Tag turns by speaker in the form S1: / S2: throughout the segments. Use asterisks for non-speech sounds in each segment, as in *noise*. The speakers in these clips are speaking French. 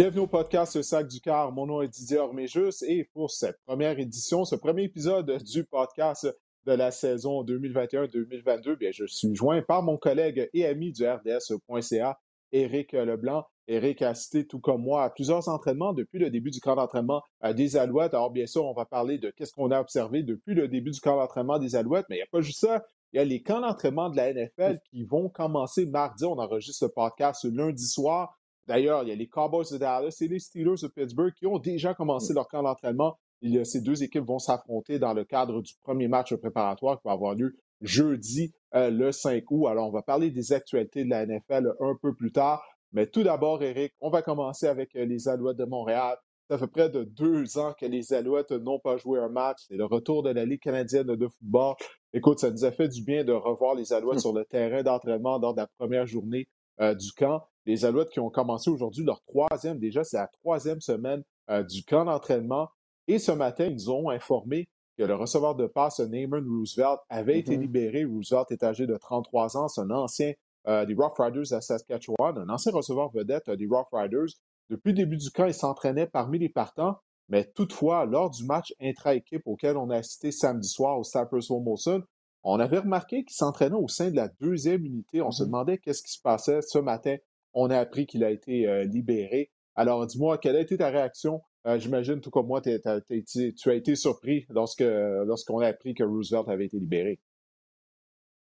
S1: Bienvenue au podcast Le Sac du Car. Mon nom est Didier Orméjus et pour cette première édition, ce premier épisode du podcast de la saison 2021-2022, bien, je suis joint par mon collègue et ami du RDS.ca, Éric Leblanc. Éric a cité, tout comme moi, à plusieurs entraînements depuis le début du camp d'entraînement des Alouettes. Alors, bien sûr, on va parler de qu'est-ce qu'on a observé depuis le début du camp d'entraînement des Alouettes, mais il n'y a pas juste ça. Il y a les camps d'entraînement de la NFL qui vont commencer mardi. On enregistre le podcast lundi soir. D'ailleurs, il y a les Cowboys de Dallas et les Steelers de Pittsburgh qui ont déjà commencé leur camp d'entraînement. Ces deux équipes vont s'affronter dans le cadre du premier match préparatoire qui va avoir lieu jeudi euh, le 5 août. Alors, on va parler des actualités de la NFL un peu plus tard. Mais tout d'abord, Eric, on va commencer avec euh, les Alouettes de Montréal. Ça fait près de deux ans que les Alouettes n'ont pas joué un match. C'est le retour de la Ligue canadienne de football. Écoute, ça nous a fait du bien de revoir les Alouettes hum. sur le terrain d'entraînement lors de la première journée euh, du camp. Les Alouettes qui ont commencé aujourd'hui leur troisième, déjà c'est la troisième semaine euh, du camp d'entraînement. Et ce matin, ils nous ont informé que le receveur de passe, Neyman Roosevelt, avait été mm-hmm. libéré. Roosevelt est âgé de 33 ans. C'est un ancien euh, des Rough Riders à Saskatchewan, un ancien receveur vedette des Rough Riders. Depuis le début du camp, il s'entraînait parmi les partants. Mais toutefois, lors du match intra-équipe auquel on a assisté samedi soir au Cypress Molson, on avait remarqué qu'il s'entraînait au sein de la deuxième unité. On se mm-hmm. demandait qu'est-ce qui se passait ce matin. On a appris qu'il a été euh, libéré. Alors, dis-moi, quelle a été ta réaction? Euh, j'imagine, tout comme moi, tu as été surpris lorsque lorsqu'on a appris que Roosevelt avait été libéré.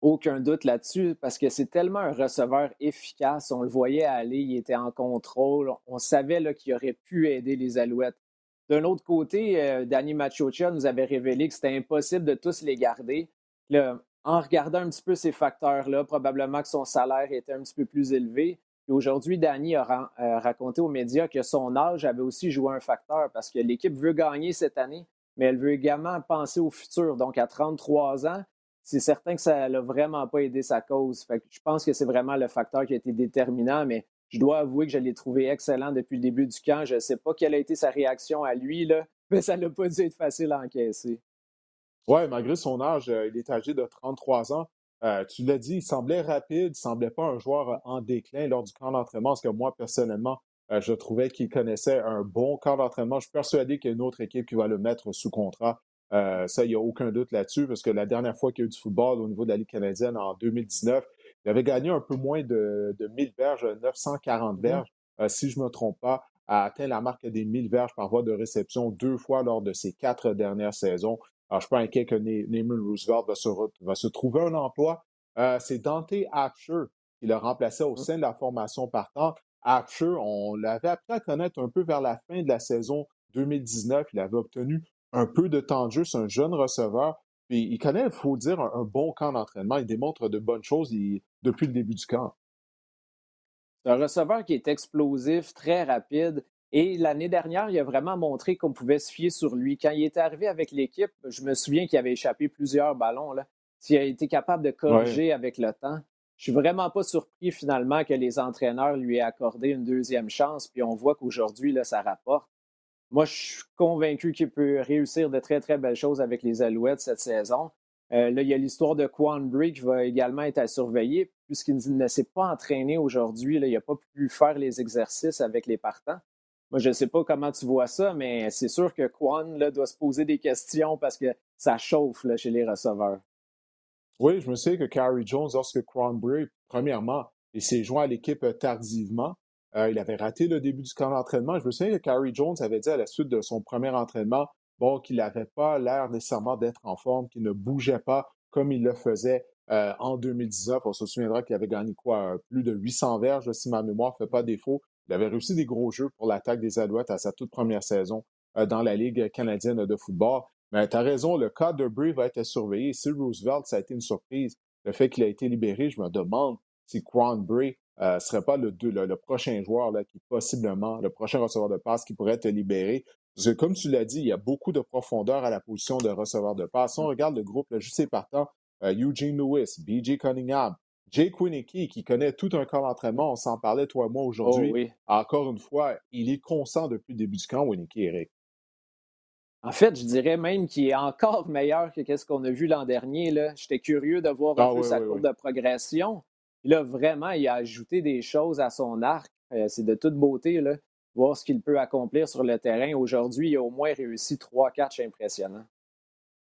S2: Aucun doute là-dessus, parce que c'est tellement un receveur efficace. On le voyait aller, il était en contrôle. On savait qu'il aurait pu aider les Alouettes. D'un autre côté, euh, Danny Machocha nous avait révélé que c'était impossible de tous les garder. En regardant un petit peu ces facteurs-là, probablement que son salaire était un petit peu plus élevé aujourd'hui, Danny a euh, raconté aux médias que son âge avait aussi joué un facteur parce que l'équipe veut gagner cette année, mais elle veut également penser au futur. Donc, à 33 ans, c'est certain que ça n'a vraiment pas aidé sa cause. je pense que c'est vraiment le facteur qui a été déterminant, mais je dois avouer que je l'ai trouvé excellent depuis le début du camp. Je ne sais pas quelle a été sa réaction à lui, là, *laughs* mais ça n'a pas dû être facile à encaisser.
S1: Oui, malgré son âge, euh, il est âgé de 33 ans. Euh, tu l'as dit, il semblait rapide, il ne semblait pas un joueur euh, en déclin lors du camp d'entraînement, parce que moi, personnellement, euh, je trouvais qu'il connaissait un bon camp d'entraînement. Je suis persuadé qu'il y a une autre équipe qui va le mettre sous contrat. ça, il n'y a aucun doute là-dessus, parce que la dernière fois qu'il y a eu du football au niveau de la Ligue canadienne en 2019, il avait gagné un peu moins de, de 1000 verges, 940 mmh. verges, si je ne me trompe pas, a atteint la marque des 1000 verges par voie de réception deux fois lors de ses quatre dernières saisons. Alors, je suis pas inquiet que Neyman Roosevelt va se, trouver un emploi. Euh, c'est Dante Archer qui le remplaçait au mmh. sein de la formation partante. Archer, on l'avait appris à connaître un peu vers la fin de la saison 2019. Il avait obtenu un peu de temps de jeu. C'est un jeune receveur. Puis il connaît, il faut dire, un, bon camp d'entraînement. Il démontre de bonnes choses depuis le début du camp.
S2: C'est un receveur qui est explosif, très rapide. Et l'année dernière, il a vraiment montré qu'on pouvait se fier sur lui. Quand il est arrivé avec l'équipe, je me souviens qu'il avait échappé plusieurs ballons. Là. S'il a été capable de corriger avec le temps, je suis vraiment pas surpris finalement que les entraîneurs lui aient accordé une deuxième chance. Puis on voit qu'aujourd'hui, ça rapporte. Moi, je suis convaincu qu'il peut réussir de très, très belles choses avec les Alouettes cette saison. Euh, là, il y a l'histoire de Quan Bridge qui va également être à surveiller, puisqu'il ne s'est pas entraîné aujourd'hui. Il n'a pas pu faire les exercices avec les partants. Moi, je ne sais pas comment tu vois ça, mais c'est sûr que là, doit se poser des questions parce que ça chauffe chez les receveurs.
S1: Oui, je me souviens que Carrie Jones, lorsque Bray, premièrement, il s'est joint à l'équipe euh, tardivement, euh, il avait raté le début du camp d'entraînement. Je me souviens que Carrie Jones avait dit à la suite de son premier entraînement, bon, qu'il n'avait pas l'air nécessairement d'être en forme, qu'il ne bougeait pas comme il le faisait euh, en 2019. On se souviendra qu'il avait gagné quoi, plus de 800 verges, si ma mémoire ne fait pas défaut. Il avait réussi des gros jeux pour l'attaque des Alouettes à sa toute première saison euh, dans la Ligue canadienne de football. Mais tu as raison, le cas de Bray va être surveillé. Si Roosevelt, ça a été une surprise, le fait qu'il a été libéré, je me demande si Quan Bray ne euh, serait pas le, le, prochain joueur là, qui possiblement, le prochain receveur de passe qui pourrait être libéré. Parce que comme tu l'as dit, il y a beaucoup de profondeur à la position de receveur de passe. Si on regarde le groupe, là, juste partant, euh, Eugene Lewis, B.J. Cunningham, Jake Winicky, qui connaît tout un camp d'entraînement, on s'en parlait toi et moi aujourd'hui. Oh, oui. Encore une fois, il est constant depuis le début du camp, Winicky, Eric.
S2: En fait, je dirais même qu'il est encore meilleur que ce qu'on a vu l'an dernier. J'étais curieux de voir un ah peu sa courbe de progression. Là, vraiment, il a ajouté des choses à son arc. Euh, c'est de toute beauté. Là. voir ce qu'il peut accomplir sur le terrain. Aujourd'hui, il a au moins réussi trois catchs impressionnants.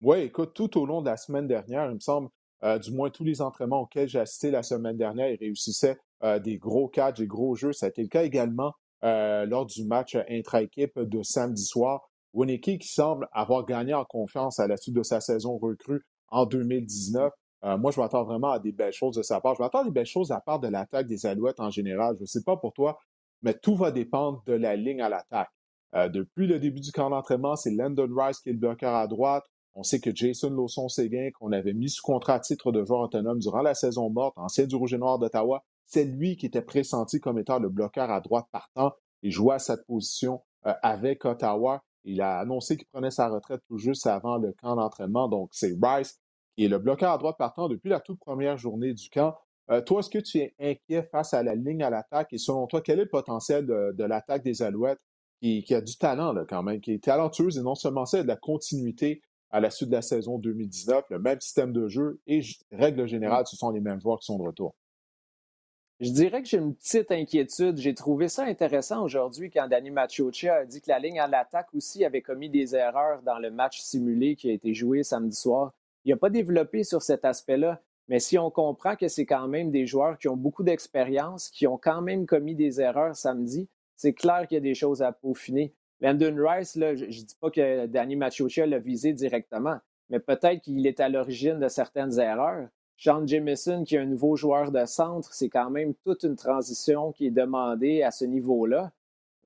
S1: Oui, écoute, tout au long de la semaine dernière, il me semble, euh, du moins tous les entraînements auxquels j'ai assisté la semaine dernière, il réussissait euh, des gros catchs, des gros jeux. Ça a été le cas également euh, lors du match intra-équipe de samedi soir. Winnicky qui semble avoir gagné en confiance à la suite de sa saison recrue en 2019. moi, je m'attends vraiment à des belles choses de sa part. Je m'attends à des belles choses à part de l'attaque des Alouettes en général. Je ne sais pas pour toi, mais tout va dépendre de la ligne à l'attaque. depuis le début du camp d'entraînement, c'est Landon Rice qui est le bloqueur à droite. On sait que Jason Lawson-Séguin, qu'on avait mis sous contrat à titre de joueur autonome durant la saison morte, ancien du Rouge et Noir d'Ottawa, c'est lui qui était pressenti comme étant le bloqueur à droite partant et jouait à cette position euh, avec Ottawa. Il a annoncé qu'il prenait sa retraite tout juste avant le camp d'entraînement. Donc, c'est Rice qui est le bloqueur à droite partant depuis la toute première journée du camp. Euh, toi, est-ce que tu es inquiet face à la ligne à l'attaque? Et selon toi, quel est le potentiel de, l'attaque des Alouettes qui, a du talent là, quand même, qui est talentueuse et non seulement ça, de la continuité à la suite de la saison 2019, le même système de jeu et, règle générale, ce sont les mêmes joueurs qui sont de retour.
S2: Je dirais que j'ai une petite inquiétude. J'ai trouvé ça intéressant aujourd'hui quand Danny Machiocha a dit que la ligne à l'attaque aussi avait commis des erreurs dans le match simulé qui a été joué samedi soir. Il n'a pas développé sur cet aspect-là, mais si on comprend que c'est quand même des joueurs qui ont beaucoup d'expérience, qui ont quand même commis des erreurs samedi, c'est clair qu'il y a des choses à peaufiner. Landon Rice, là, je ne dis pas que Danny Machocha l'a visé directement, mais peut-être qu'il est à l'origine de certaines erreurs. Sean Jamison, qui est un nouveau joueur de centre, c'est quand même toute une transition qui est demandée à ce niveau-là.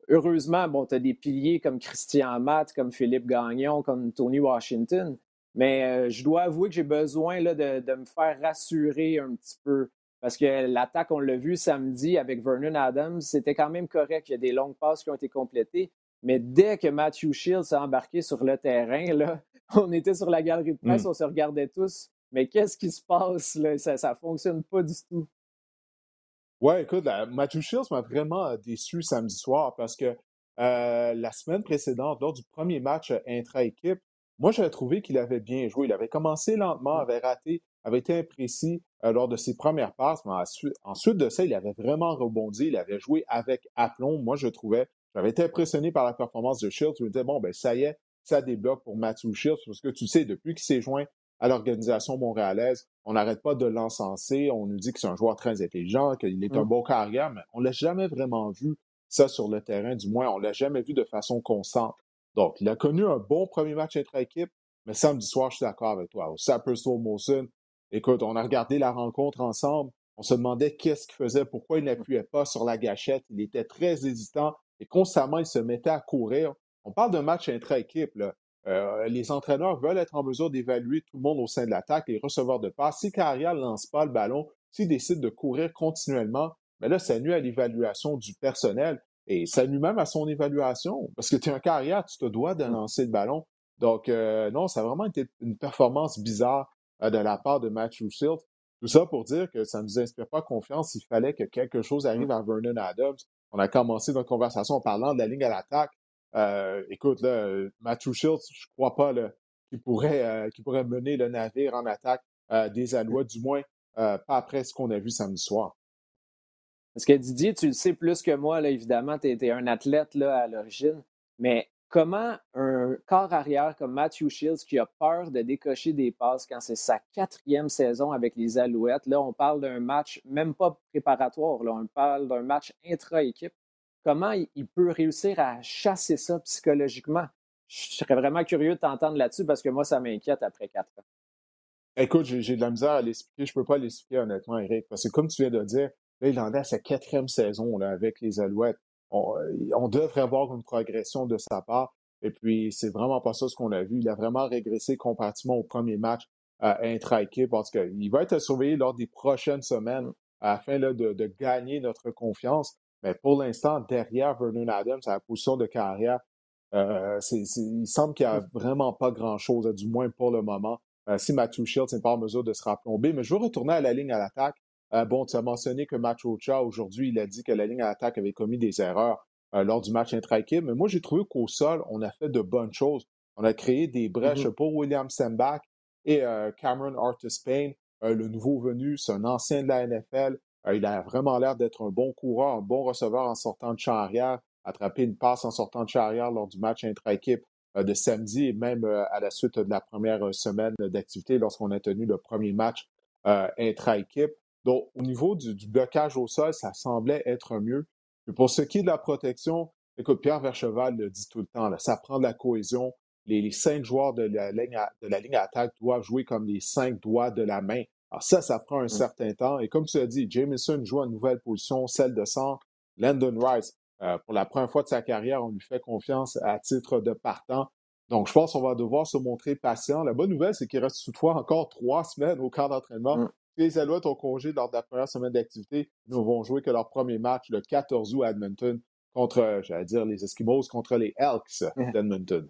S2: Heureusement, bon, tu as des piliers comme Christian Matt, comme Philippe Gagnon, comme Tony Washington, mais euh, je dois avouer que j'ai besoin là, de, de, me faire rassurer un petit peu. Parce que l'attaque, on l'a vu samedi avec Vernon Adams, c'était quand même correct. Il y a des longues passes qui ont été complétées. Mais dès que Matthew Shields a embarqué sur le terrain, là, *laughs* on était sur la galerie de presse, hmm. on se regardait tous. Mais qu'est-ce qui se passe? Là? Ça ne fonctionne pas du tout.
S1: Ouais, écoute, Matthew Shields m'a vraiment euh, déçu samedi soir parce que euh, la semaine précédente, lors du premier match euh, intra-équipe, moi, j'avais trouvé qu'il avait bien joué. Il avait commencé lentement, hmm. avait raté, avait été imprécis lors de ses premières passes, mais ensuite, ensuite, de ça, il avait vraiment rebondi. Il avait joué avec aplomb. Moi, je trouvais j'avais été impressionné par la performance de Shields. Je me disais, bon, ben ça y est, ça débloque pour Matthew Shields, parce que tu sais, depuis qu'il s'est joint à l'organisation montréalaise, on n'arrête pas de l'encenser. On nous dit que c'est un joueur très intelligent, qu'il est un mm. bon carrière, mais on l'a jamais vraiment vu ça sur le terrain, du moins, on l'a jamais vu de façon constante. Donc, il a connu un bon premier match intra-équipe, mais samedi soir, je suis d'accord avec toi. Au Slow Motion, écoute, on a regardé la rencontre ensemble. On se demandait qu'est-ce qu'il faisait, pourquoi il n'appuyait pas sur la gâchette. Il était très hésitant et constamment, il se mettait à courir. On parle d'un match intra-équipe. Euh, les entraîneurs veulent être en mesure d'évaluer tout le monde au sein de l'attaque, les receveurs de passe. Si Carrière ne lance pas le ballon, s'il décide de courir continuellement, mais ben là, ça nuit à l'évaluation du personnel et ça nuit même à son évaluation. Parce que tu es un carrière, tu te dois de lancer le ballon. Donc, euh, non, ça a vraiment été une performance bizarre euh, de la part de Matthew Shields. Tout ça pour dire que ça ne nous inspire pas confiance. Il fallait que quelque chose arrive à Vernon Adams. On a commencé notre conversation en parlant de la ligne à l'attaque. Euh, écoute, là, Matthew Shields, je ne crois pas qu'il pourrait, euh, pourrait mener le navire en attaque euh, des Alouettes, du moins pas après ce qu'on a vu samedi soir.
S2: Parce que Didier, tu le sais plus que moi, là, évidemment, tu étais un athlète là, à l'origine, mais comment un corps arrière comme Matthew Shields, qui a peur de décocher des passes quand c'est sa quatrième saison avec les Alouettes, là, on parle d'un match même pas préparatoire, là, on parle d'un match intra-équipe, comment il peut réussir à chasser ça psychologiquement? Je serais vraiment curieux de t'entendre là-dessus parce que moi, ça m'inquiète après quatre ans.
S1: Écoute, j'ai de la misère à l'expliquer. Je ne peux pas l'expliquer honnêtement, Eric, parce que comme tu viens de dire, là, il en est à sa quatrième saison là, avec les Alouettes on, devrait avoir une progression de sa part. Et puis, c'est vraiment pas ça ce qu'on a vu. Il a vraiment régressé comparativement au premier match euh, intra-équipe parce qu'il va être surveillé lors des prochaines semaines afin de, gagner notre confiance. Mais pour l'instant, derrière Vernon Adams, à la position de carrière, euh, il semble qu'il n'y a vraiment pas grand-chose, du moins pour le moment. Euh, si Matthew Shields n'est pas en mesure de se rapplomber. Mais je veux retourner à la ligne à l'attaque. Euh, bon, tu as mentionné que Matt Rocha, aujourd'hui, il a dit que la ligne à l'attaque avait commis des erreurs euh, lors du match intra-équipe, mais moi, j'ai trouvé qu'au sol, on a fait de bonnes choses. On a créé des brèches mm-hmm. pour William Sembach et euh, Cameron Artis Payne, le nouveau venu, c'est un ancien de la NFL. il a vraiment l'air d'être un bon coureur, un bon receveur en sortant de champ arrière. attrapé une passe en sortant de charrière lors du match intra-équipe de samedi et même à la suite de la première semaine d'activité lorsqu'on a tenu le premier match intra-équipe. Donc, au niveau du, blocage au sol, ça semblait être mieux. Mais pour ce qui est de la protection, écoute, Pierre Vercheval le dit tout le temps, ça prend de la cohésion. Les, cinq joueurs de la, ligne à, de la ligne attaque doivent jouer comme les cinq doigts de la main. Alors ça, ça prend un mmh. certain temps. Et comme tu as dit, Jameson joue une nouvelle position, celle de centre. Landon Rice, euh, pour la première fois de sa carrière, on lui fait confiance à titre de partant. Donc, je pense qu'on va devoir se montrer patient. La bonne nouvelle, c'est qu'il reste toutefois encore trois semaines au camp d'entraînement. Mmh. Les Alouettes ont congé lors de la première semaine d'activité. Ils ne vont jouer que leur premier match le 14 août à Edmonton contre, j'allais dire, les Eskimos contre les Elks *laughs* d'Edmonton.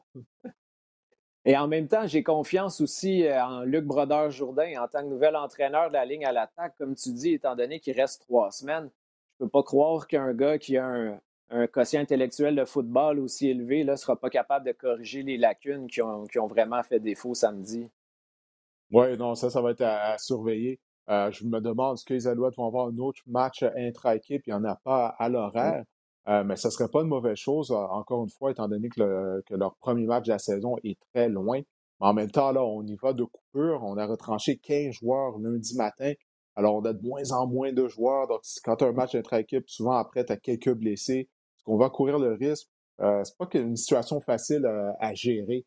S2: Et en même temps, j'ai confiance aussi euh, en Luc Brodeur-Jourdain en tant que nouvel entraîneur de la ligne à l'attaque, comme tu dis, étant donné qu'il reste trois semaines. Je ne peux pas croire qu'un gars qui a un, quotient intellectuel de football aussi élevé ne sera pas capable de corriger les lacunes qui ont, vraiment fait défaut samedi.
S1: Oui, non, ça, ça va être à, surveiller. Euh, je me demande, est-ce que les Alouettes vont avoir un autre match intra-équipe? Il n'y en a pas à l'horaire? Euh, mais ce ne serait pas une mauvaise chose, euh, encore une fois, étant donné que, leur premier match de la saison est très loin. Mais en même temps, là, on y va de coupure. On a retranché 15 joueurs lundi matin. Alors, on a de moins en moins de joueurs. Donc, quand tu as un match intra-équipe, souvent après, tu as quelques blessés. Est-ce qu'on va courir le risque? Euh, c'est pas une situation facile à gérer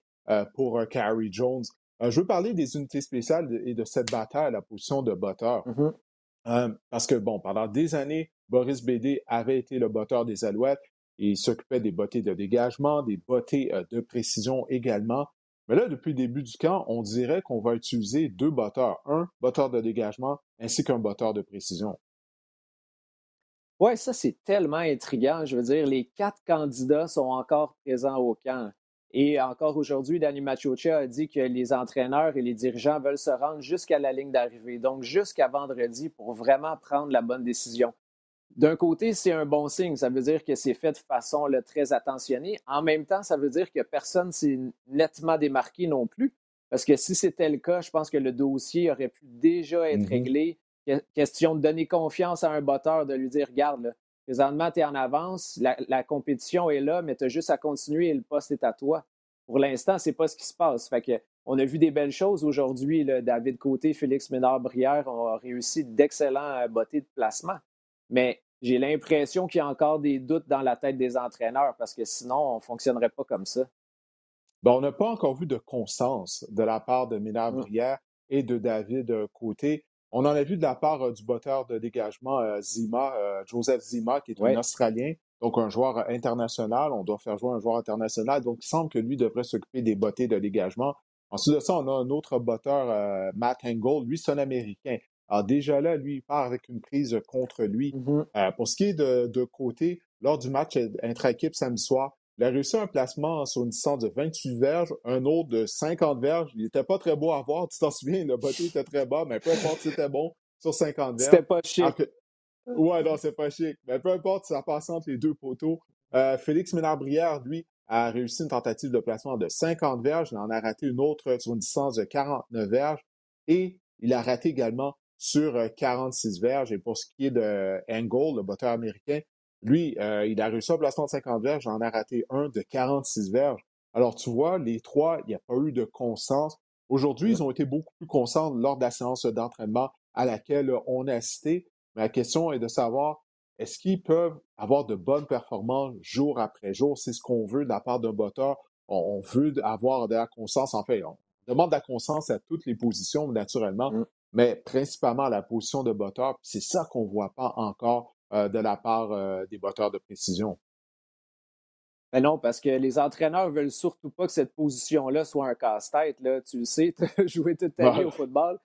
S1: pour Carrie Jones. Je veux parler des unités spéciales et de cette bataille à la position de botteur. Mm-hmm. parce que, bon, pendant des années, Boris Bédé avait été le botteur des Alouettes et il s'occupait des bottées de dégagement, des bottées euh, de précision également. Mais là, depuis le début du camp, on dirait qu'on va utiliser deux botteurs. Un botteur de dégagement ainsi qu'un botteur de précision.
S2: Oui, ça, c'est tellement intriguant. Je veux dire, les quatre candidats sont encore présents au camp. Et encore aujourd'hui, Danny Machocha a dit que les entraîneurs et les dirigeants veulent se rendre jusqu'à la ligne d'arrivée, donc jusqu'à vendredi pour vraiment prendre la bonne décision. D'un côté, c'est un bon signe. Ça veut dire que c'est fait de façon très attentionnée. En même temps, ça veut dire que personne s'est nettement démarqué non plus. Parce que si c'était le cas, je pense que le dossier aurait pu déjà être mm-hmm. réglé. Question de donner confiance à un botteur, de lui dire Regarde, présentement, tu es en avance, la, compétition est là, mais tu as juste à continuer et le poste est à toi. Pour l'instant, ce n'est pas ce qui se passe. Fait que, on a vu des belles choses aujourd'hui. David Côté, Félix Ménard-Brière ont réussi d'excellents euh, bottés de placement. Mais j'ai l'impression qu'il y a encore des doutes dans la tête des entraîneurs parce que sinon, on ne fonctionnerait pas comme ça.
S1: Ben, on n'a pas encore vu de conscience de la part de Ménard mm. Brière et de David euh, Côté. On en a vu de la part euh, du botteur de dégagement euh, Zima, Joseph Zima, qui est un Australien, donc un joueur international. On doit faire jouer un joueur international. Donc, il semble que lui devrait s'occuper des bottées de dégagement. Ensuite de ça, on a un autre botteur, Matt Engel. Lui, c'est un Américain. Alors déjà là, lui, il part avec une prise contre lui. Mm-hmm. Euh, pour ce qui est de, côté, lors du match intra-équipe samedi soir, il a réussi un placement sur une distance de 28 verges, un autre de 50 verges. Il n'était pas très beau à voir, tu t'en souviens, le botté était très bas, mais peu importe c'était bon sur 50 verges.
S2: C'était pas chic.
S1: Ouais, non, c'est pas chic. Mais peu importe, ça passe entre les deux poteaux. Euh, Félix Ménard-Brière, lui, a réussi une tentative de placement de 50 verges. Il en a raté une autre sur une distance de 49 verges. Et il a raté également sur 46 euh, verges. Et pour ce qui est de Angle, le botteur américain, lui, euh, il a réussi un placement de 50 verges, j'en ai raté un de 46 verges. Alors, tu vois, les trois, il n'y a pas eu de conscience. Aujourd'hui, ils ont été beaucoup plus conscients lors de la séance d'entraînement à laquelle on a assisté. Mais la question est de savoir, est-ce qu'ils peuvent avoir de bonnes performances jour après jour? C'est ce qu'on veut de la part d'un botteur. On, veut avoir de la conscience. En fait, on demande de la conscience à toutes les positions, naturellement. Mm mais principalement à la position de botteur. C'est ça qu'on ne voit pas encore de la part euh, des botteurs de précision.
S2: Mais ben non, parce que les entraîneurs ne veulent surtout pas que cette position-là soit un casse-tête. Tu le sais, *laughs* tu as joué toute ta vie au football.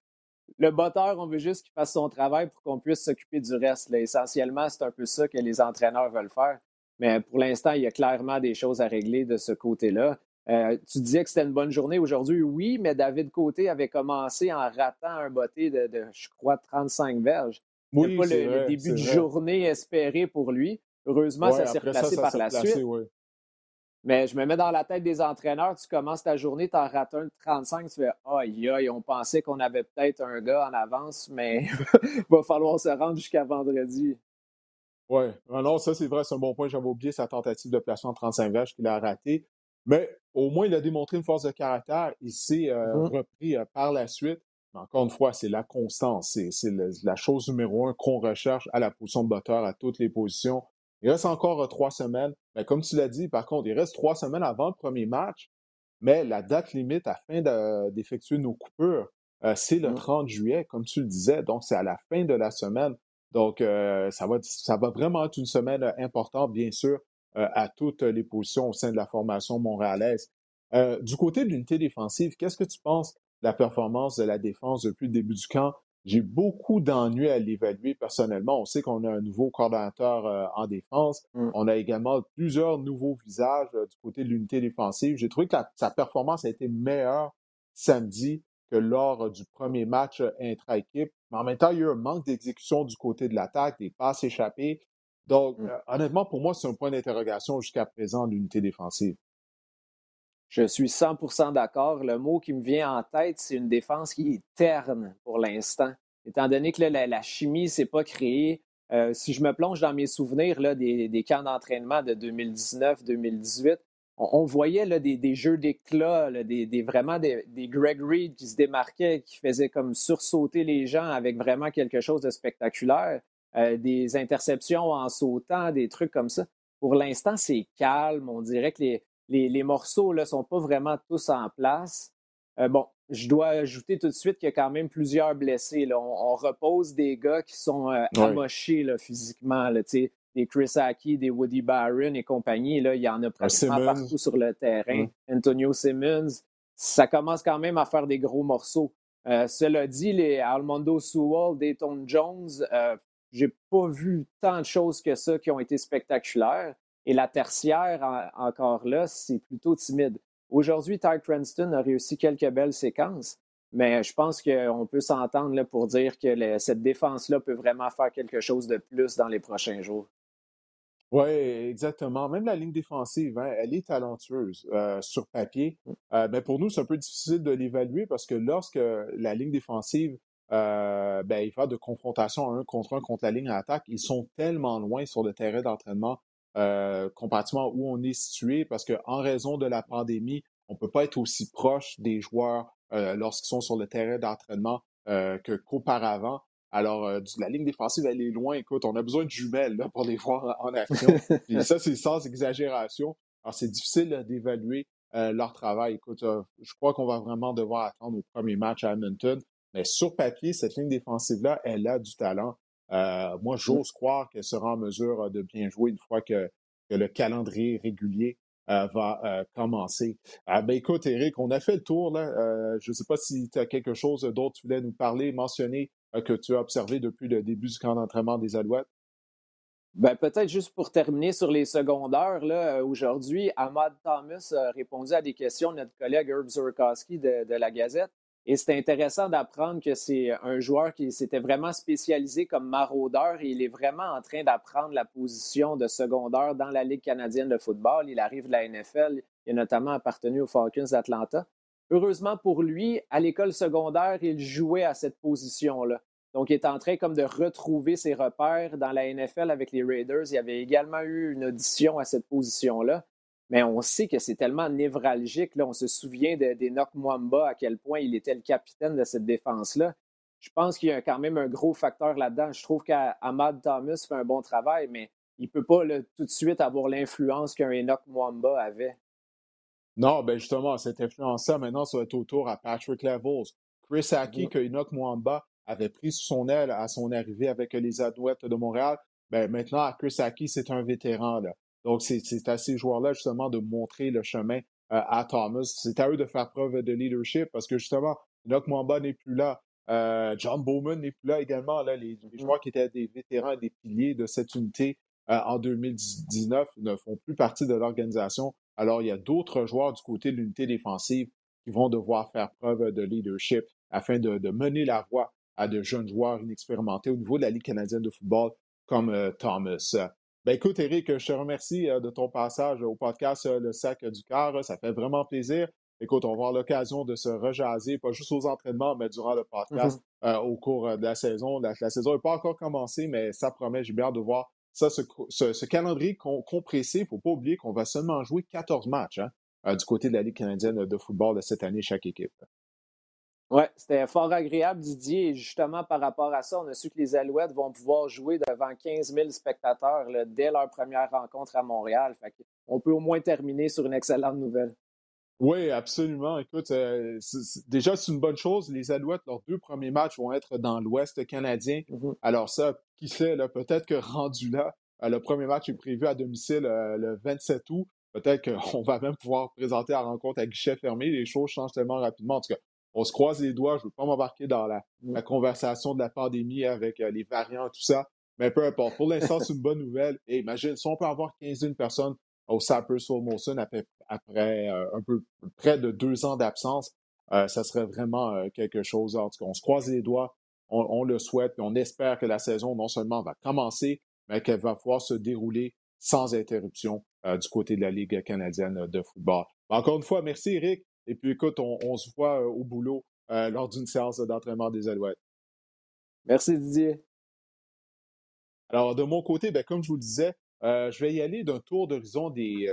S2: Le botteur, on veut juste qu'il fasse son travail pour qu'on puisse s'occuper du reste. Essentiellement, c'est un peu ça que les entraîneurs veulent faire. Mais pour l'instant, il y a clairement des choses à régler de ce côté-là. Euh, tu disais que c'était une bonne journée aujourd'hui. Oui, mais David Côté avait commencé en ratant un botté de, je crois, 35 verges. Oui, pas le, début de journée espéré pour lui. Heureusement, ça s'est replacé par la suite. Mais je me mets dans la tête des entraîneurs. Tu commences ta journée, tu en rates un de 35, tu fais Aïe, aïe, on pensait qu'on avait peut-être un gars en avance, mais il *laughs* va falloir se rendre jusqu'à vendredi.
S1: Oui, ah non, ça c'est vrai, c'est un bon point. J'avais oublié sa tentative de placement en 35 vaches qu'il a raté. Mais au moins, il a démontré une force de caractère. Il s'est euh, mm-hmm. repris euh, par la suite. Mais encore une fois, c'est la constance. C'est la chose numéro un qu'on recherche à la position de batteur, à toutes les positions. Il reste encore euh, trois semaines. Mais comme tu l'as dit, par contre, il reste trois semaines avant le premier match. Mais la date limite afin d'effectuer nos coupures, c'est le 30 mm. juillet, comme tu le disais. Donc, c'est à la fin de la semaine. Donc, euh, ça, va, ça va vraiment être une semaine euh, importante, bien sûr, euh, à toutes les positions au sein de la formation montréalaise. du côté de l'unité défensive, qu'est-ce que tu penses la performance de la défense depuis le début du camp? J'ai beaucoup d'ennuis à l'évaluer personnellement. On sait qu'on a un nouveau coordonnateur en défense. Mmh. On a également plusieurs nouveaux visages du côté de l'unité défensive. J'ai trouvé que sa performance a été meilleure samedi que lors du premier match intra-équipe. Mais en même temps, il y a eu un manque d'exécution du côté de l'attaque, des passes échappées. Donc, mmh. honnêtement, pour moi, c'est un point d'interrogation jusqu'à présent l'unité défensive.
S2: Je suis 100% d'accord. Le mot qui me vient en tête, c'est une défense qui est terne pour l'instant. Étant donné que la, chimie ne s'est pas créée, si je me plonge dans mes souvenirs des, camps d'entraînement de 2019-2018, on, voyait des, jeux d'éclat, des, vraiment des, Greg Reed qui se démarquaient, qui faisaient comme sursauter les gens avec vraiment quelque chose de spectaculaire, euh, des interceptions en sautant, des trucs comme ça. Pour l'instant, c'est calme. On dirait que les, les, morceaux ne sont pas vraiment tous en place. Euh, bon, je dois ajouter tout de suite qu'il y a quand même plusieurs blessés. On, repose des gars qui sont euh, amochés physiquement. Là, des Chris Aki, des Woody Barron et compagnie. Là, il y en a pratiquement partout sur le terrain. Antonio Simmons, ça commence quand même à faire des gros morceaux. Euh, cela dit, les Almondo Sewell, Dayton Jones, j'ai pas vu tant de choses que ça qui ont été spectaculaires. Et la tertiaire, encore là, c'est plutôt timide. Aujourd'hui, Ty Cranston a réussi quelques belles séquences, mais je pense qu'on peut s'entendre pour dire que cette défense-là peut vraiment faire quelque chose de plus dans les prochains jours.
S1: Oui, exactement. Même la ligne défensive, hein, elle est talentueuse euh, sur papier. Mmh. Euh, mais pour nous, c'est un peu difficile de l'évaluer parce que lorsque la ligne défensive euh, ben, il va de confrontation un contre un contre la ligne d'attaque, ils sont tellement loin sur le terrain d'entraînement euh, comparativement où on est situé parce qu'en raison de la pandémie, on ne peut pas être aussi proche des joueurs lorsqu'ils sont sur le terrain d'entraînement que qu'auparavant. Alors, euh, la ligne défensive, elle est loin. Écoute, on a besoin de jumelles là, pour les voir en action. *laughs* Et ça, c'est sans exagération. Alors, c'est difficile d'évaluer euh, leur travail. Écoute, euh, je crois qu'on va vraiment devoir attendre au premier match à Edmonton. Mais sur papier, cette ligne défensive-là, elle a du talent. Moi, mmh. j'ose croire qu'elle sera en mesure de bien jouer une fois que, le calendrier régulier va commencer. Ah, ben, écoute, Eric, on a fait le tour. Là. je ne sais pas si tu as quelque chose d'autre tu voulais nous parler, mentionner euh, que tu as observé depuis le début du camp d'entraînement des Alouettes?
S2: Ben, peut-être juste pour terminer sur les secondaires, là, euh, aujourd'hui, Ahmad Thomas a répondu à des questions de notre collègue Herb Zurkowski de, la Gazette. Et c'est intéressant d'apprendre que c'est un joueur qui s'était vraiment spécialisé comme maraudeur et il est vraiment en train d'apprendre la position de secondaire dans la Ligue canadienne de football. Il arrive de la NFL, a notamment appartenu aux Falcons d'Atlanta. Heureusement pour lui, à l'école secondaire, il jouait à cette position-là. Donc, il est en train comme de retrouver ses repères dans la NFL avec les Raiders. Il avait également eu une audition à cette position-là. Mais on sait que c'est tellement névralgique. Là. On se souvient d'Enoch Mwamba, à quel point il était le capitaine de cette défense-là. Je pense qu'il y a quand même un gros facteur là-dedans. Je trouve qu'Ahmad Thomas fait un bon travail, mais il ne peut pas tout de suite avoir l'influence qu'un Enoch Mwamba avait.
S1: Non, ben justement, cette influence-là, maintenant, ça va être autour à Patrick Levels. Chris Aki, mm-hmm. que Enoch Mwamba avait pris sous son aile à son arrivée avec les Adouettes de Montréal, ben maintenant, Chris Aki, c'est un vétéran. Là. Donc, c'est à ces joueurs-là, justement, de montrer le chemin euh, à Thomas. C'est à eux de faire preuve de leadership parce que, justement, Enoch Mwamba n'est plus là. Euh, John Bowman n'est plus là également. Là, les, mm-hmm. joueurs qui étaient des vétérans et des piliers de cette unité euh, en 2019 ne font plus partie de l'organisation. Alors, il y a d'autres joueurs du côté de l'unité défensive qui vont devoir faire preuve de leadership afin de, mener la voie à de jeunes joueurs inexpérimentés au niveau de la Ligue canadienne de football comme euh, Thomas. Ben écoute, Eric, je te remercie euh, de ton passage au podcast euh, Le Sac du Cœur. Ça fait vraiment plaisir. Écoute, on va avoir l'occasion de se rejaser, pas juste aux entraînements, mais durant le podcast mm-hmm. au cours de la saison. La, saison n'est pas encore commencée, mais ça promet. J'ai bien de voir ça, ce, calendrier compressé, il ne faut pas oublier qu'on va seulement jouer 14 matchs hein, du côté de la Ligue canadienne de football de cette année, chaque équipe.
S2: Oui, c'était fort agréable, Didier. Et justement, par rapport à ça, on a su que les Alouettes vont pouvoir jouer devant 15 000 spectateurs dès leur première rencontre à Montréal. on peut au moins terminer sur une excellente nouvelle.
S1: Oui, absolument. Écoute, euh, déjà, c'est une bonne chose. Les Alouettes, leurs deux premiers matchs vont être dans l'Ouest canadien. Mm-hmm. Alors ça, qui sait, peut-être que rendu là, euh, le premier match est prévu à domicile euh, le 27 août. Peut-être qu'on va même pouvoir présenter la rencontre à guichet fermé. Les choses changent tellement rapidement. En tout cas, on se croise les doigts. Je ne veux pas m'embarquer dans la, conversation de la pandémie avec euh, les variants, tout ça. Mais peu importe. Pour l'instant, c'est une bonne nouvelle. Et imagine, si on peut avoir 15 000 personnes au Sappers Molson après, après euh, un peu près de deux ans d'absence, euh, ça serait vraiment quelque chose. En tout cas, on se croise les doigts. On, le souhaite. Et on espère que la saison, non seulement va commencer, mais qu'elle va pouvoir se dérouler sans interruption du côté de la Ligue canadienne de football. Encore une fois, merci Eric. Et puis, écoute, on, se voit euh, au boulot euh, lors d'une séance d'entraînement des Alouettes.
S2: Merci, Didier.
S1: Alors, de mon côté, ben, comme je vous le disais, euh, je vais y aller d'un tour d'horizon des,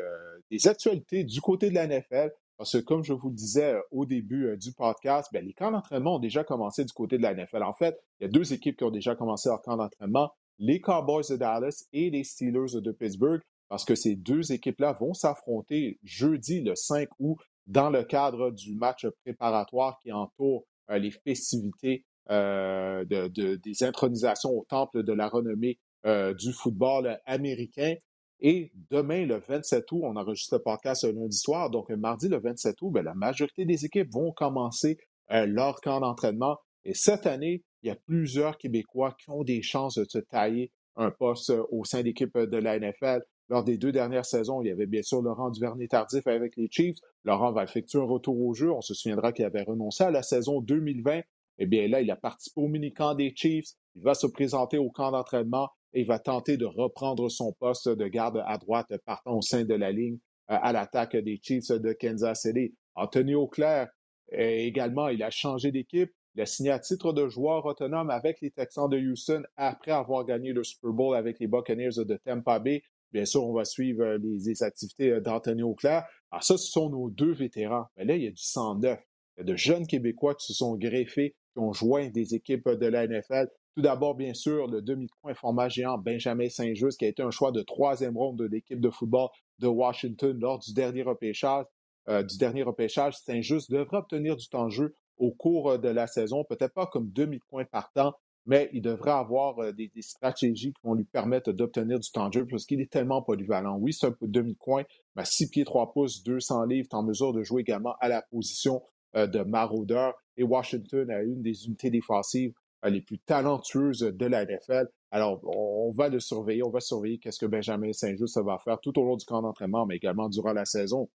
S1: actualités du côté de la NFL. Parce que, comme je vous le disais au début du podcast, ben, les camps d'entraînement ont déjà commencé du côté de la NFL. En fait, il y a deux équipes qui ont déjà commencé leur camp d'entraînement, les Cowboys de Dallas et les Steelers de Pittsburgh, parce que ces deux équipes-là vont s'affronter jeudi le 5 août dans le cadre du match préparatoire qui entoure euh, les festivités euh, de, des intronisations au temple de la renommée euh, du football américain. Et demain, le 27 août, on enregistre le podcast lundi soir. Donc, mardi, le 27 août, bien, la majorité des équipes vont commencer leur camp d'entraînement. Et cette année, il y a plusieurs Québécois qui ont des chances de se tailler un poste au sein d'équipe de la NFL. Lors des deux dernières saisons, il y avait bien sûr Laurent Duvernay-Tardif avec les Chiefs. Laurent va effectuer un retour au jeu. On se souviendra qu'il avait renoncé à la saison 2020. Eh bien là, il a participé au mini-camp des Chiefs. Il va se présenter au camp d'entraînement et il va tenter de reprendre son poste de garde à droite partant au sein de la ligne euh, à l'attaque des Chiefs de Kansas City. Anthony Auclair, également, il a changé d'équipe. Il a signé à titre de joueur autonome avec les Texans de Houston après avoir gagné le Super Bowl avec les Buccaneers de Tampa Bay. Bien sûr, on va suivre euh, les, activités euh, d'Anthony Auclair. Alors ça, ce sont nos deux vétérans. Mais là, il y a du 109. Il y a de jeunes Québécois qui se sont greffés, qui ont joint des équipes de la NFL. Tout d'abord, bien sûr, le demi-coin format géant Benjamin Saint-Just, qui a été un choix de troisième ronde de l'équipe de football de Washington lors du dernier repêchage. Euh, du dernier repêchage, Saint-Just devrait obtenir du temps de jeu au cours de la saison, peut-être pas comme demi-coin partant, mais il devrait avoir euh, des, stratégies qui vont lui permettre d'obtenir du temps de jeu parce qu'il est tellement polyvalent. Oui, c'est un demi-coin, mais 6 pieds 3 pouces, 200 livres, est en mesure de jouer également à la position euh, de maraudeur. Et Washington a une des unités défensives euh, les plus talentueuses de la NFL. Alors, on, va le surveiller, on va surveiller qu'est-ce que Benjamin Saint-Just va faire tout au long du camp d'entraînement, mais également durant la saison.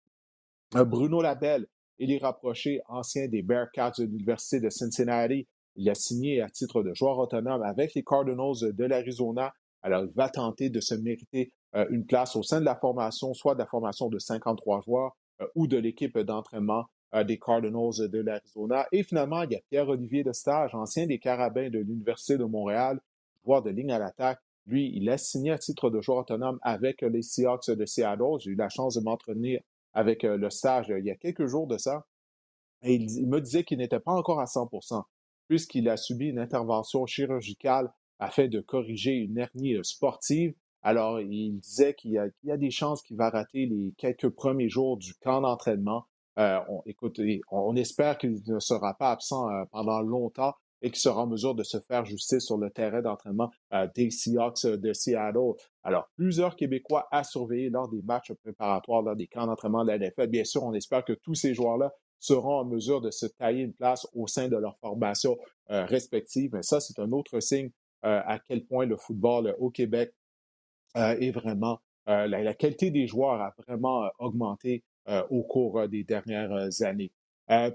S1: Bruno Labelle, il est rapproché, ancien des Bearcats de l'Université de Cincinnati, il a signé à titre de joueur autonome avec les Cardinals de l'Arizona. Alors, il va tenter de se mériter euh, une place au sein de la formation, soit de la formation de 53 joueurs euh, ou de l'équipe d'entraînement euh, des Cardinals de l'Arizona. Et finalement, il y a Pierre-Olivier de Stage, ancien des Carabins de l'Université de Montréal, joueur de ligne à l'attaque. Lui, il a signé à titre de joueur autonome avec les Seahawks de Seattle. J'ai eu la chance de m'entraîner avec le stage il y a quelques jours de ça. Et il, il me disait qu'il n'était pas encore à 100 puisqu'il a subi une intervention chirurgicale afin de corriger une hernie euh, sportive. Alors, il disait qu'il y, a des chances qu'il va rater les quelques premiers jours du camp d'entraînement. Euh, on, espère qu'il ne sera pas absent euh, pendant longtemps et qu'il sera en mesure de se faire justice sur le terrain d'entraînement des Seahawks de Seattle. Alors, plusieurs Québécois à surveiller lors des matchs préparatoires, lors des camps d'entraînement de la NFL. Bien sûr, on espère que tous ces joueurs-là seront en mesure de se tailler une place au sein de leur formation euh, respective. Mais ça, c'est un autre signe euh, à quel point le football euh, au Québec est vraiment, la, qualité des joueurs a vraiment augmenté au cours des dernières années.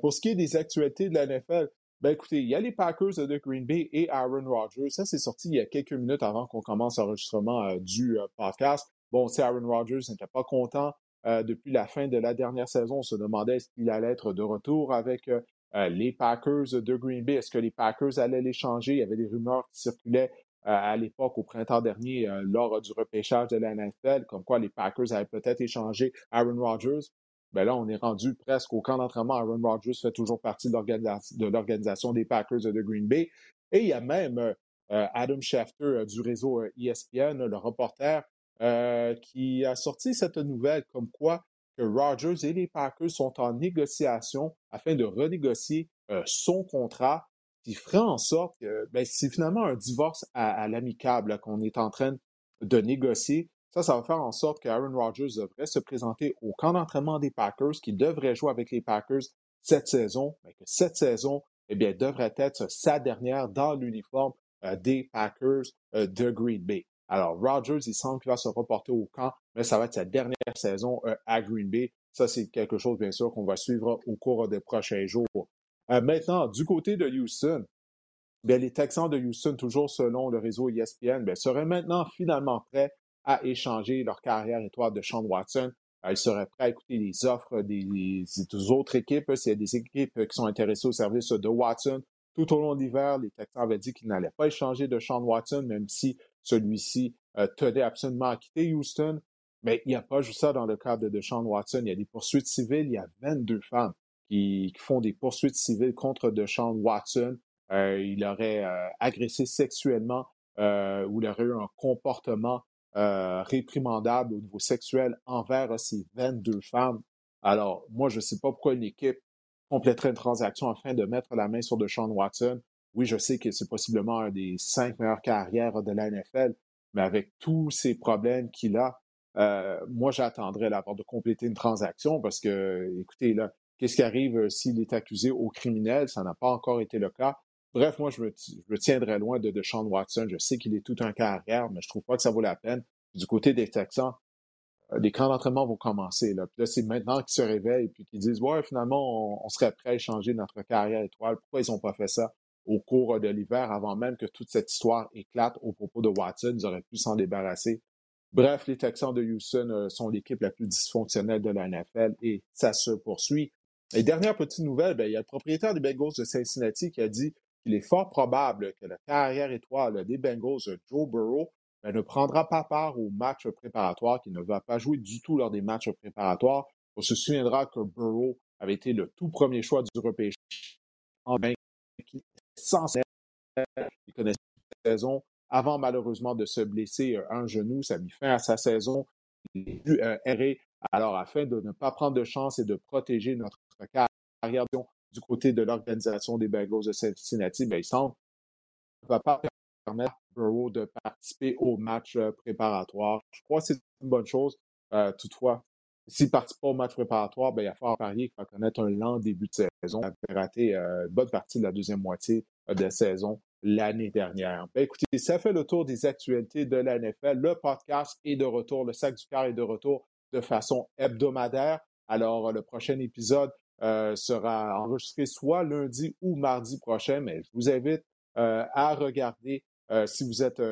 S1: pour ce qui est des actualités de la NFL, ben écoutez, il y a les Packers de Green Bay et Aaron Rodgers. Ça, c'est sorti il y a quelques minutes avant qu'on commence l'enregistrement du podcast. Bon, si Aaron Rodgers n'était pas content euh, depuis la fin de la dernière saison, on se demandait est-ce qu'il allait être de retour avec euh, euh, les Packers de Green Bay? Est-ce que les Packers allaient l'échanger? Il y avait des rumeurs qui circulaient à l'époque, au printemps dernier, lors du repêchage de la NFL, comme quoi les Packers avaient peut-être échangé Aaron Rodgers. Ben là, on est rendu presque au camp d'entraînement. Aaron Rodgers fait toujours partie de l'organisation des Packers de Green Bay. Et il y a même Adam Schefter du réseau ESPN, le reporter, qui a sorti cette nouvelle comme quoi que Rodgers et les Packers sont en négociation afin de renégocier son contrat qui ferait en sorte que ben, c'est finalement un divorce à, l'amicable qu'on est en train de négocier. Ça, ça va faire en sorte qu'Aaron Rodgers devrait se présenter au camp d'entraînement des Packers, qu'il devrait jouer avec les Packers cette saison, mais que cette saison, eh bien, devrait être sa dernière dans l'uniforme euh, des Packers euh, de Green Bay. Alors, Rodgers, il semble qu'il va se reporter au camp, mais ça va être sa dernière saison euh, à Green Bay. Ça, c'est quelque chose, bien sûr, qu'on va suivre au cours des prochains jours. Euh, maintenant, du côté de Houston, bien, les Texans de Houston, toujours selon le réseau ESPN, bien, seraient maintenant finalement prêts à échanger leur carrière étoile de Sean Watson. Euh, ils seraient prêts à écouter les offres des, autres équipes. S'il y a des équipes qui sont intéressées au service de Watson, tout au long de l'hiver, les Texans avaient dit qu'ils n'allaient pas échanger de Sean Watson, même si celui-ci euh, tenait absolument à quitter Houston. Mais il n'y a pas juste ça dans le cadre de Sean Watson. Il y a des poursuites civiles. Il y a 22 femmes qui, font des poursuites civiles contre Deshaun Watson. Euh, il aurait euh, agressé sexuellement euh, ou il aurait eu un comportement réprimandable au niveau sexuel envers ces 22 femmes. Alors, moi, je ne sais pas pourquoi une équipe compléterait une transaction afin de mettre la main sur Deshaun Watson. Oui, je sais que c'est possiblement un des cinq meilleures carrières de la NFL, mais avec tous ces problèmes qu'il a, moi, j'attendrais d'avoir de compléter une transaction parce que, écoutez, là, Qu'est-ce qui arrive euh, s'il est accusé au criminel? Ça n'a pas encore été le cas. Bref, moi, je me, tiendrai loin de, de Sean Watson. Je sais qu'il est tout un carrière, mais je trouve pas que ça vaut la peine. Du côté des Texans, euh, les camps d'entraînement vont commencer. Là, là c'est maintenant qu'ils se réveillent et qu'ils disent Ouais, finalement, on, serait prêt à échanger notre carrière étoile. Pourquoi ils n'ont pas fait ça? Au cours de l'hiver avant même que toute cette histoire éclate au propos de Watson? Ils auraient pu s'en débarrasser. Bref, les Texans de Houston euh, sont l'équipe la plus dysfonctionnelle de la NFL et ça se poursuit. Et dernière petite nouvelle, ben, il y a le propriétaire des Bengals de Cincinnati qui a dit qu'il est fort probable que la carrière étoile des Bengals, Joe Burrow, ben, ne prendra pas part au match préparatoire, qu'il ne va pas jouer du tout lors des matchs préparatoires. On se souviendra que Burrow avait été le tout premier choix du repêchage en sans il connaissait la saison avant malheureusement de se blesser euh, un genou, ça a mis fin à sa saison. Il est dû euh, errer. Alors, afin de ne pas prendre de chance et de protéger notre carrière du côté de l'organisation des Bengals de Cincinnati, bien, il semble ne va pas permettre Burrow de participer au match euh, préparatoire. Je crois que c'est une bonne chose. Euh, toutefois, s'il ne participe pas au match préparatoire, bien, il y a fort parier qu'il va connaître un lent début de saison. Il a raté euh, une bonne partie de la deuxième moitié de la saison l'année dernière. Bien, écoutez, ça fait le tour des actualités de la NFL. Le podcast est de retour, le sac du cœur est de retour de façon hebdomadaire. Alors, le prochain épisode euh, sera enregistré soit lundi ou mardi prochain, mais je vous invite euh, à regarder euh, si vous êtes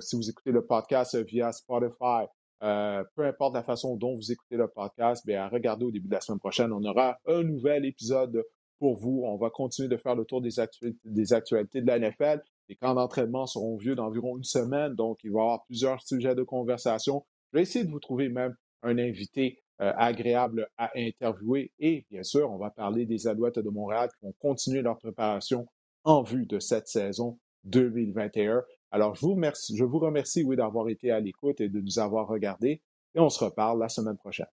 S1: si vous écoutez le podcast via Spotify, peu importe la façon dont vous écoutez le podcast, bien, à regarder au début de la semaine prochaine. On aura un nouvel épisode pour vous. On va continuer de faire le tour des, actualités, de la NFL. Les camps d'entraînement seront vieux d'environ une semaine, donc il va y avoir plusieurs sujets de conversation. Je vais essayer de vous trouver même un invité euh, agréable à interviewer. Et bien sûr, on va parler des Alouettes de Montréal qui vont continuer leur préparation en vue de cette saison 2021. Alors, je vous remercie, oui, d'avoir été à l'écoute et de nous avoir regardés. Et on se reparle la semaine prochaine.